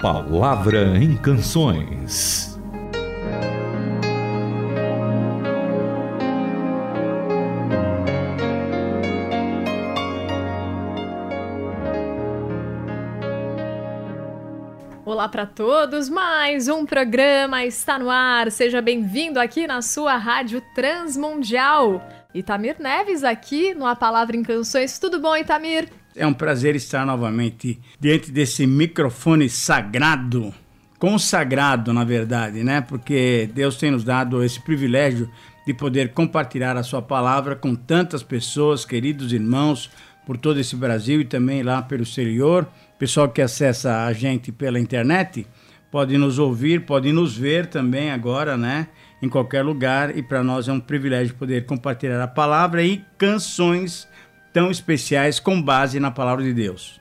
Palavra em Canções. Olá para todos, mais um programa está no ar. Seja bem-vindo aqui na sua Rádio Transmundial. Itamir Neves aqui no A Palavra em Canções. Tudo bom, Itamir? É um prazer estar novamente diante desse microfone sagrado, consagrado, na verdade, né? Porque Deus tem nos dado esse privilégio de poder compartilhar a sua palavra com tantas pessoas, queridos irmãos, por todo esse Brasil e também lá pelo exterior. Pessoal que acessa a gente pela internet pode nos ouvir, pode nos ver também agora, né? Em qualquer lugar. E para nós é um privilégio poder compartilhar a palavra e canções tão especiais com base na palavra de Deus.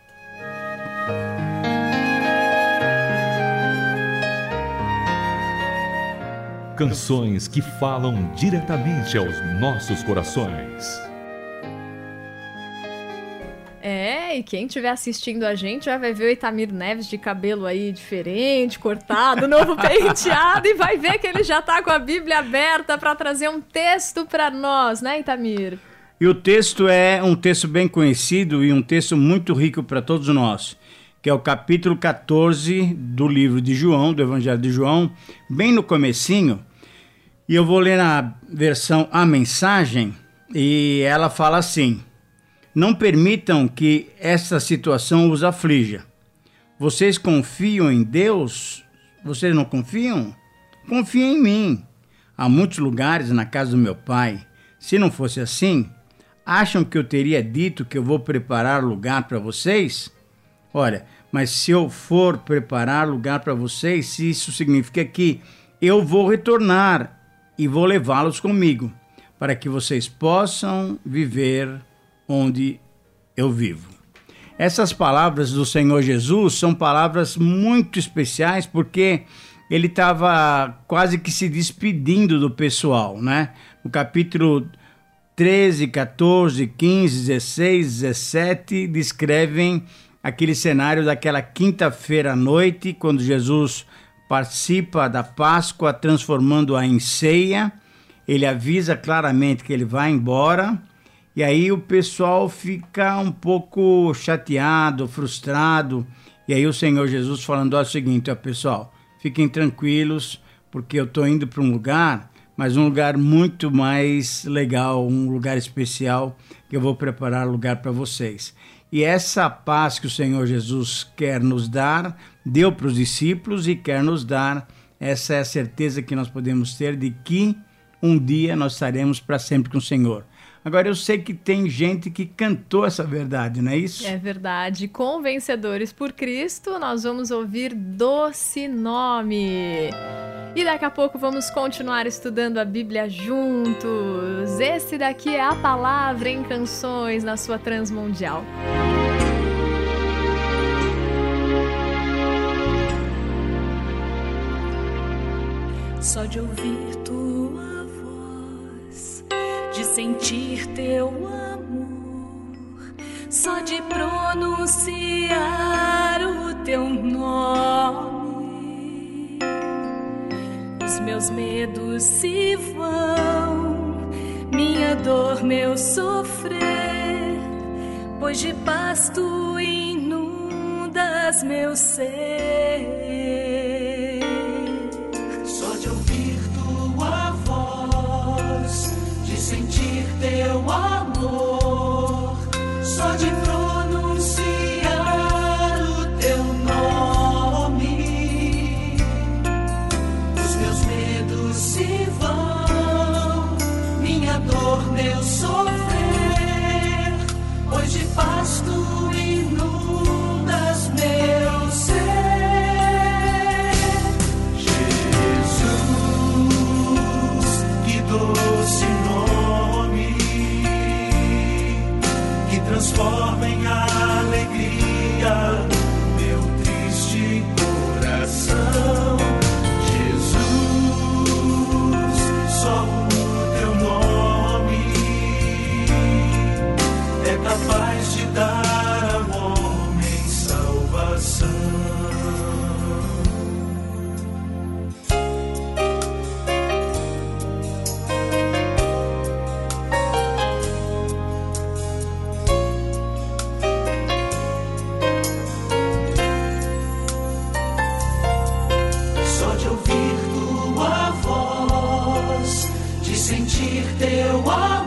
Canções que falam diretamente aos nossos corações. E quem estiver assistindo a gente já vai ver o Itamir Neves de cabelo aí diferente, cortado, novo penteado, e vai ver que ele já tá com a Bíblia aberta para trazer um texto para nós, né, Itamir? E o texto é um texto bem conhecido e um texto muito rico para todos nós, que é o capítulo 14 do livro de João, do Evangelho de João, bem no comecinho. E eu vou ler na versão A Mensagem, e ela fala assim: Não permitam que essa situação os aflija. Vocês confiam em Deus? Vocês não confiam? Confiem em mim. Há muitos lugares na casa do meu pai. Se não fosse assim, Acham que eu teria dito que eu vou preparar lugar para vocês? Olha, mas se eu for preparar lugar para vocês, se isso significa que eu vou retornar e vou levá-los comigo, para que vocês possam viver onde eu vivo. Essas palavras do Senhor Jesus são palavras muito especiais porque ele estava quase que se despedindo do pessoal, né? No capítulo 13, 14, 15, 16, 17 descrevem aquele cenário daquela quinta-feira à noite, quando Jesus participa da Páscoa, transformando-a em ceia. Ele avisa claramente que ele vai embora. E aí o pessoal fica um pouco chateado, frustrado. E aí o Senhor Jesus falando o seguinte, ó pessoal, fiquem tranquilos, porque eu estou indo para um lugar mas um lugar muito mais legal, um lugar especial que eu vou preparar lugar para vocês. E essa paz que o Senhor Jesus quer nos dar, deu para os discípulos e quer nos dar, essa é a certeza que nós podemos ter de que um dia nós estaremos para sempre com o Senhor. Agora eu sei que tem gente que cantou essa verdade, não é isso? É verdade. Com Vencedores por Cristo, nós vamos ouvir Doce Nome. E daqui a pouco vamos continuar estudando a Bíblia juntos. Esse daqui é a palavra em canções na sua Transmundial. Só de ouvir de sentir teu amor, só de pronunciar o teu nome. Os meus medos se vão, minha dor, meu sofrer, pois de paz tu inundas meu ser. sentir teu amor.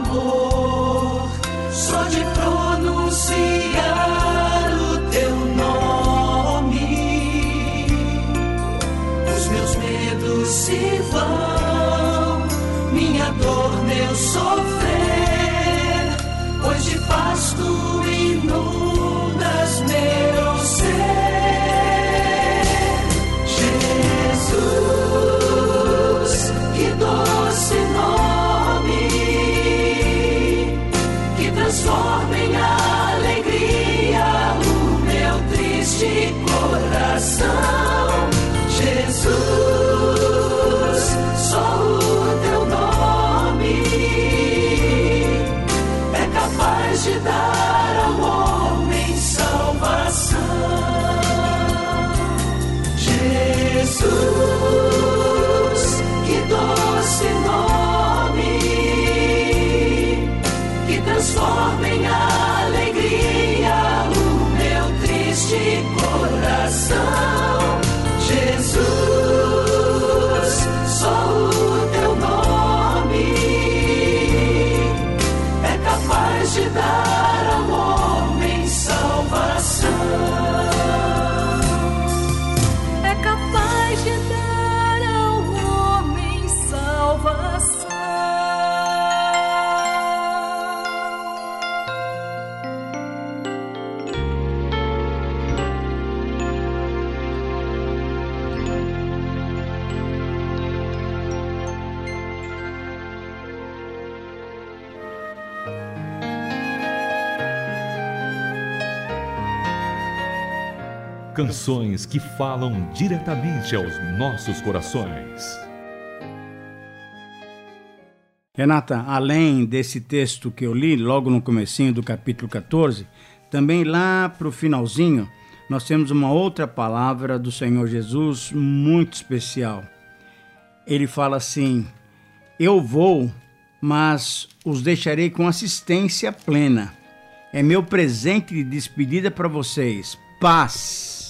Canções que falam diretamente aos nossos corações. Renata, além desse texto que eu li logo no comecinho do capítulo 14, também lá para o finalzinho, nós temos uma outra palavra do Senhor Jesus muito especial. Ele fala assim: Eu vou, mas os deixarei com assistência plena. É meu presente de despedida para vocês. Paz.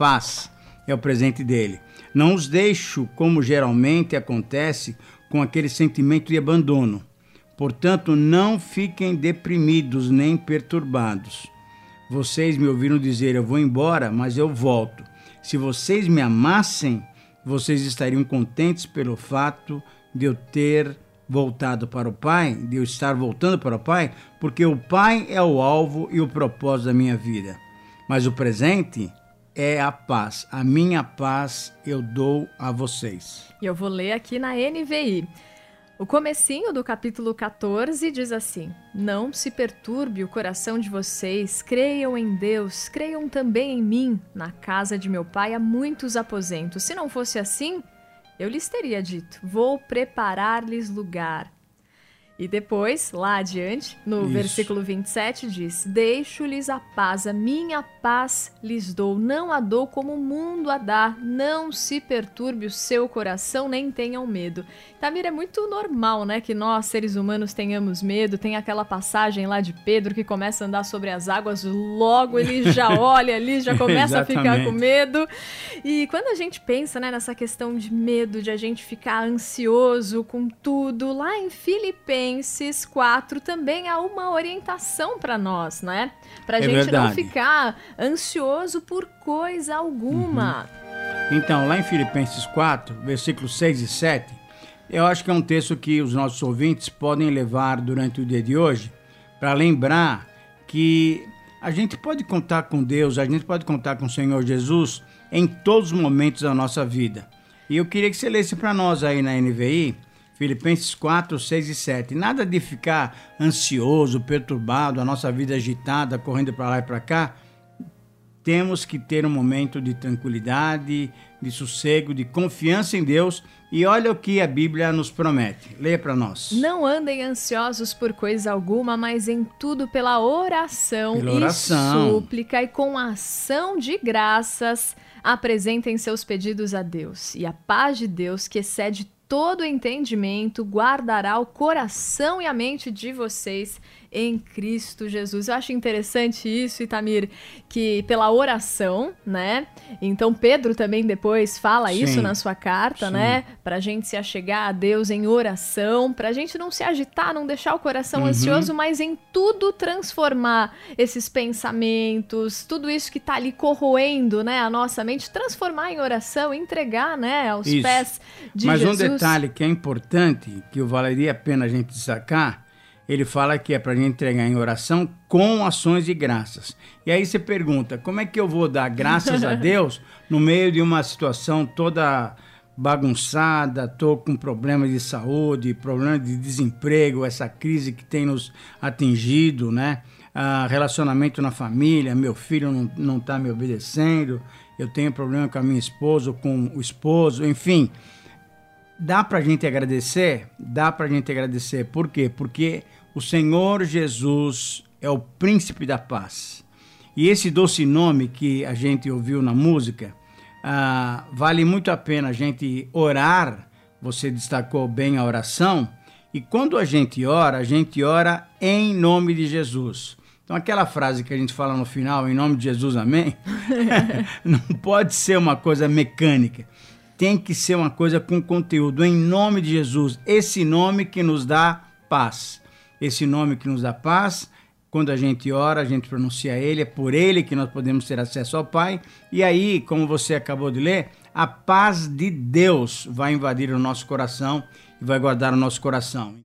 Paz é o presente dele. Não os deixo como geralmente acontece com aquele sentimento de abandono. Portanto, não fiquem deprimidos nem perturbados. Vocês me ouviram dizer: Eu vou embora, mas eu volto. Se vocês me amassem, vocês estariam contentes pelo fato de eu ter voltado para o Pai, de eu estar voltando para o Pai, porque o Pai é o alvo e o propósito da minha vida. Mas o presente é a paz. A minha paz eu dou a vocês. E eu vou ler aqui na NVI. O comecinho do capítulo 14 diz assim: Não se perturbe o coração de vocês, creiam em Deus, creiam também em mim. Na casa de meu pai há muitos aposentos. Se não fosse assim, eu lhes teria dito: Vou preparar-lhes lugar. E depois, lá adiante, no Isso. versículo 27, diz: Deixo-lhes a paz, a minha paz lhes dou, não a dou como o mundo a dá, não se perturbe o seu coração, nem tenham medo. Tamir, é muito normal, né, que nós, seres humanos, tenhamos medo. Tem aquela passagem lá de Pedro que começa a andar sobre as águas, logo ele já olha ali, já começa a ficar com medo. E quando a gente pensa né, nessa questão de medo, de a gente ficar ansioso com tudo, lá em Filipenses 4 também há uma orientação para nós, né? Pra É gente não verdade. ficar ansioso por coisa alguma. Então, lá em Filipenses 4, versículos 6 e 7, eu acho que é um texto que os nossos ouvintes podem levar durante o dia de hoje para lembrar que a gente pode contar com Deus, a gente pode contar com o Senhor Jesus em todos os momentos da nossa vida. E eu queria que você lesse para nós aí na NVI, Filipenses 4, 6 e 7. Nada de ficar ansioso, perturbado, a nossa vida agitada, correndo para lá e para cá. Temos que ter um momento de tranquilidade, de sossego, de confiança em Deus. E olha o que a Bíblia nos promete. Leia para nós. Não andem ansiosos por coisa alguma, mas em tudo pela oração, Pela oração. e súplica e com ação de graças apresentem seus pedidos a Deus. E a paz de Deus, que excede todo entendimento, guardará o coração e a mente de vocês em Cristo Jesus. Eu acho interessante isso, Itamir, que pela oração, né? Então Pedro também depois fala Sim. isso na sua carta, Sim. né? Pra gente se achegar a Deus em oração, pra gente não se agitar, não deixar o coração Uhum. ansioso, mas em tudo transformar esses pensamentos, tudo isso que tá ali corroendo, né, a nossa mente, transformar em oração, entregar, né, aos Isso. pés de Mas Jesus. um detalhe que é importante, que valeria a pena a gente destacar, ele fala que é para a gente entregar em oração com ações de graças. E aí você pergunta, como é que eu vou dar graças a Deus no meio de uma situação toda bagunçada, tô com problemas de saúde, problemas de desemprego, essa crise que tem nos atingido, né? Ah, relacionamento na família, meu filho não, não tá me obedecendo, eu tenho problema com a minha esposa, com o esposo, enfim. Dá pra gente agradecer? Dá pra gente agradecer. Por quê? Porque o Senhor Jesus é o príncipe da paz. E esse doce nome que a gente ouviu na música, ah, vale muito a pena a gente orar. Você destacou bem a oração. E quando a gente ora, a gente ora em nome de Jesus. Então, aquela frase que a gente fala no final, em nome de Jesus, amém, não pode ser uma coisa mecânica. Tem que ser uma coisa com conteúdo, em nome de Jesus. Esse nome que nos dá paz. Esse nome que nos dá paz, quando a gente ora, a gente pronuncia ele, é por ele que nós podemos ter acesso ao Pai. E aí, como você acabou de ler, a paz de Deus vai invadir o nosso coração e vai guardar o nosso coração.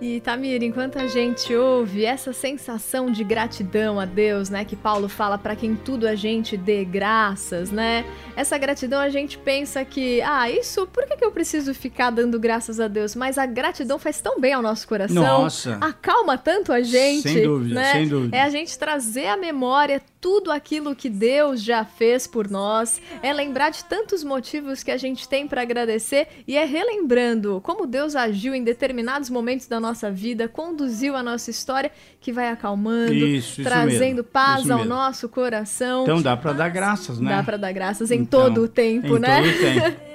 E Tamir, enquanto a gente ouve essa sensação de gratidão a Deus, né, que Paulo fala para quem tudo a gente dê graças, né? Essa gratidão a gente pensa que, ah, isso, por que, que eu preciso ficar dando graças a Deus? Mas a gratidão faz tão bem ao nosso coração. Nossa. Acalma tanto a gente. Sem dúvida, né? sem dúvida. É a gente trazer à memória tudo aquilo que Deus já fez por nós, é lembrar de tantos motivos que a gente tem para agradecer e é relembrando como Deus agiu em determinados momentos da nossa vida, conduziu a nossa história, que vai acalmando, Isso, isso trazendo mesmo, paz ao mesmo. nosso coração. Então dá para dar graças, né? Dá para dar graças em Então, todo o tempo, em né? todo o tempo.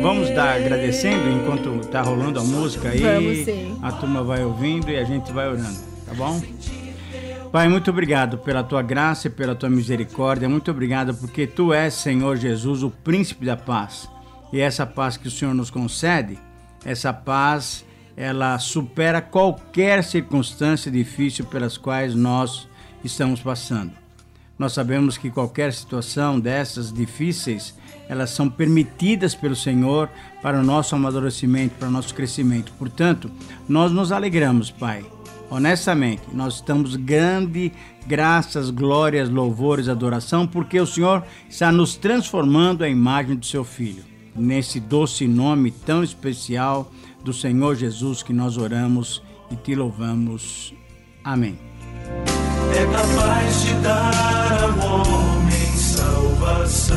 Vamos dar agradecendo enquanto tá rolando a música aí. Vamos sim. A turma vai ouvindo e a gente vai orando, tá bom? Pai, muito obrigado pela tua graça e pela tua misericórdia. Muito obrigado porque tu és, Senhor Jesus, o príncipe da paz. E essa paz que o Senhor nos concede, essa paz, ela supera qualquer circunstância difícil pelas quais nós estamos passando. Nós sabemos que qualquer situação dessas difíceis, elas são permitidas pelo Senhor para o nosso amadurecimento, para o nosso crescimento. Portanto, nós nos alegramos, Pai. Honestamente, nós estamos grande graças, glórias, louvores, adoração, porque o Senhor está nos transformando à imagem do seu Filho. Nesse doce nome tão especial do Senhor Jesus que nós oramos e te louvamos. Amém. é capaz de dar ao homem salvação.